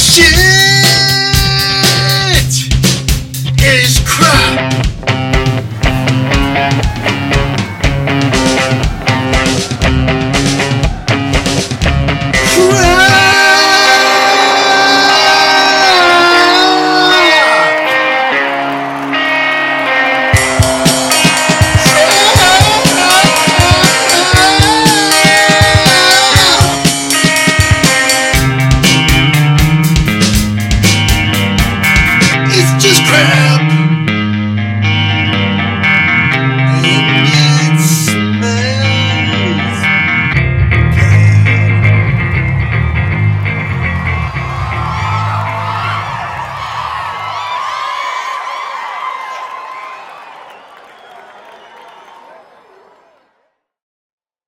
心。